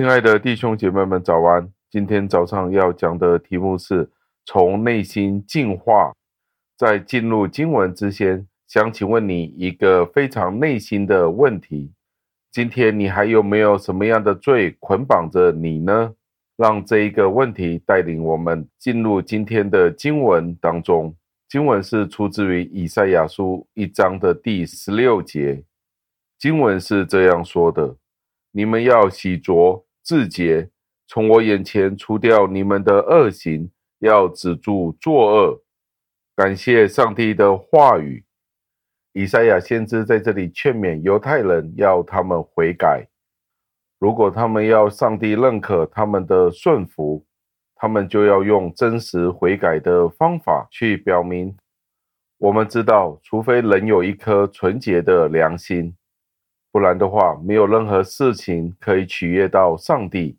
亲爱的弟兄姐妹们，早安！今天早上要讲的题目是从内心净化。在进入经文之前，想请问你一个非常内心的问题：今天你还有没有什么样的罪捆绑着你呢？让这一个问题带领我们进入今天的经文当中。经文是出自于以赛亚书一章的第十六节。经文是这样说的。你们要洗濯自洁，从我眼前除掉你们的恶行，要止住作恶。感谢上帝的话语。以赛亚先知在这里劝勉犹太人，要他们悔改。如果他们要上帝认可他们的顺服，他们就要用真实悔改的方法去表明。我们知道，除非人有一颗纯洁的良心。不然的话，没有任何事情可以取悦到上帝。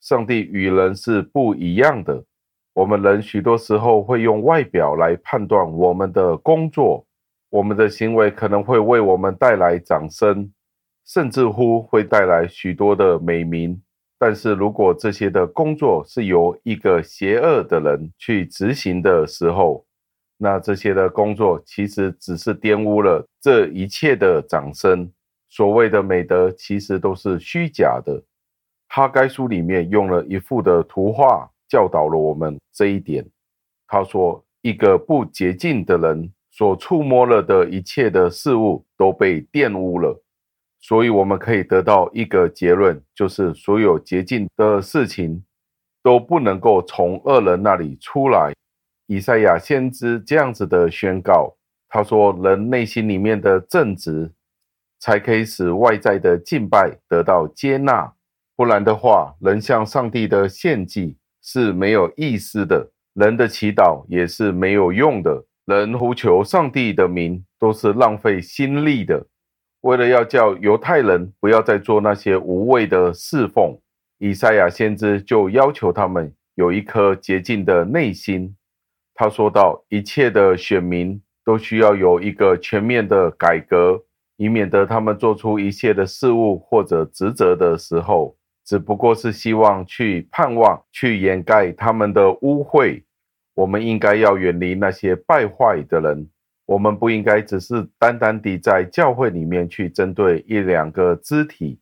上帝与人是不一样的。我们人许多时候会用外表来判断我们的工作，我们的行为可能会为我们带来掌声，甚至乎会带来许多的美名。但是如果这些的工作是由一个邪恶的人去执行的时候，那这些的工作其实只是玷污了这一切的掌声。所谓的美德，其实都是虚假的。哈该书里面用了一幅的图画，教导了我们这一点。他说，一个不洁净的人所触摸了的一切的事物都被玷污了。所以我们可以得到一个结论，就是所有洁净的事情都不能够从恶人那里出来。以赛亚先知这样子的宣告，他说，人内心里面的正直。才可以使外在的敬拜得到接纳，不然的话，人向上帝的献祭是没有意思的，人的祈祷也是没有用的，人呼求上帝的名都是浪费心力的。为了要叫犹太人不要再做那些无谓的侍奉，以赛亚先知就要求他们有一颗洁净的内心。他说到，一切的选民都需要有一个全面的改革。以免得他们做出一切的事物或者职责的时候，只不过是希望去盼望、去掩盖他们的污秽。我们应该要远离那些败坏的人。我们不应该只是单单地在教会里面去针对一两个肢体。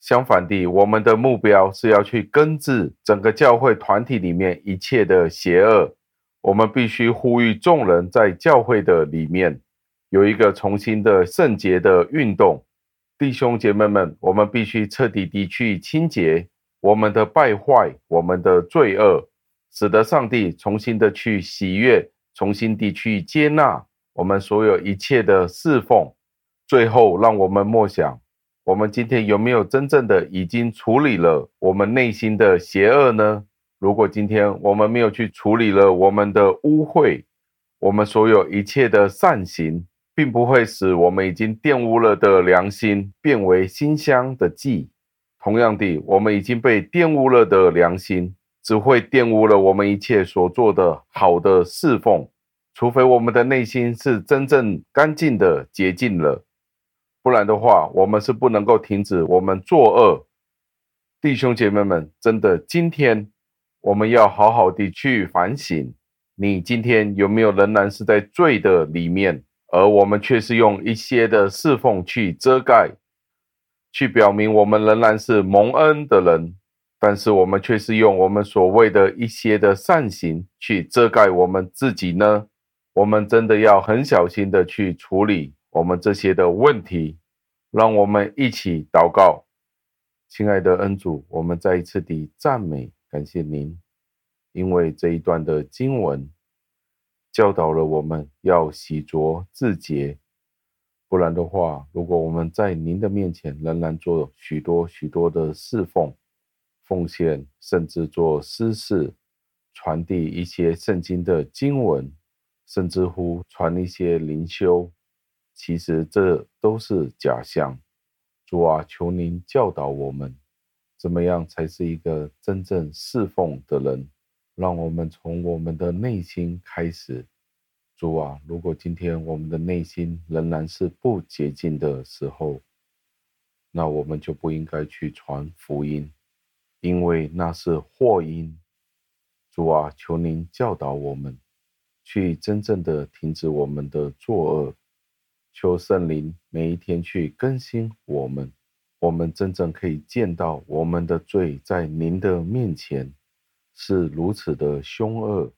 相反地，我们的目标是要去根治整个教会团体里面一切的邪恶。我们必须呼吁众人在教会的里面。有一个重新的圣洁的运动，弟兄姐妹们，我们必须彻底地去清洁我们的败坏，我们的罪恶，使得上帝重新的去喜悦，重新地去接纳我们所有一切的侍奉。最后，让我们默想，我们今天有没有真正的已经处理了我们内心的邪恶呢？如果今天我们没有去处理了我们的污秽，我们所有一切的善行。并不会使我们已经玷污了的良心变为馨香的祭。同样的，我们已经被玷污了的良心，只会玷污了我们一切所做的好的侍奉。除非我们的内心是真正干净的洁净了，不然的话，我们是不能够停止我们作恶。弟兄姐妹们，真的，今天我们要好好的去反省：你今天有没有仍然是在罪的里面？而我们却是用一些的侍奉去遮盖，去表明我们仍然是蒙恩的人，但是我们却是用我们所谓的一些的善行去遮盖我们自己呢？我们真的要很小心的去处理我们这些的问题。让我们一起祷告，亲爱的恩主，我们再一次的赞美感谢您，因为这一段的经文。教导了我们要洗濯自洁，不然的话，如果我们在您的面前仍然做许多许多的侍奉、奉献，甚至做私事，传递一些圣经的经文，甚至乎传一些灵修，其实这都是假象。主啊，求您教导我们，怎么样才是一个真正侍奉的人。让我们从我们的内心开始，主啊，如果今天我们的内心仍然是不洁净的时候，那我们就不应该去传福音，因为那是祸因。主啊，求您教导我们，去真正的停止我们的作恶。求圣灵每一天去更新我们，我们真正可以见到我们的罪在您的面前是如此的凶恶。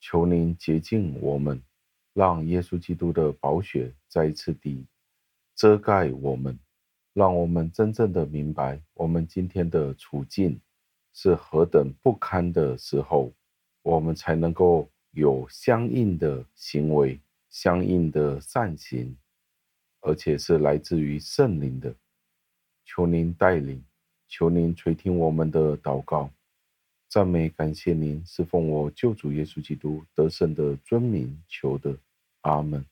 求您洁净我们，让耶稣基督的宝血再一次地遮盖我们，让我们真正的明白我们今天的处境是何等不堪的时候，我们才能够有相应的行为、相应的善行。而且是来自于圣灵的，求您带领，求您垂听我们的祷告，赞美感谢您，是奉我救主耶稣基督得胜的尊名求的，阿门。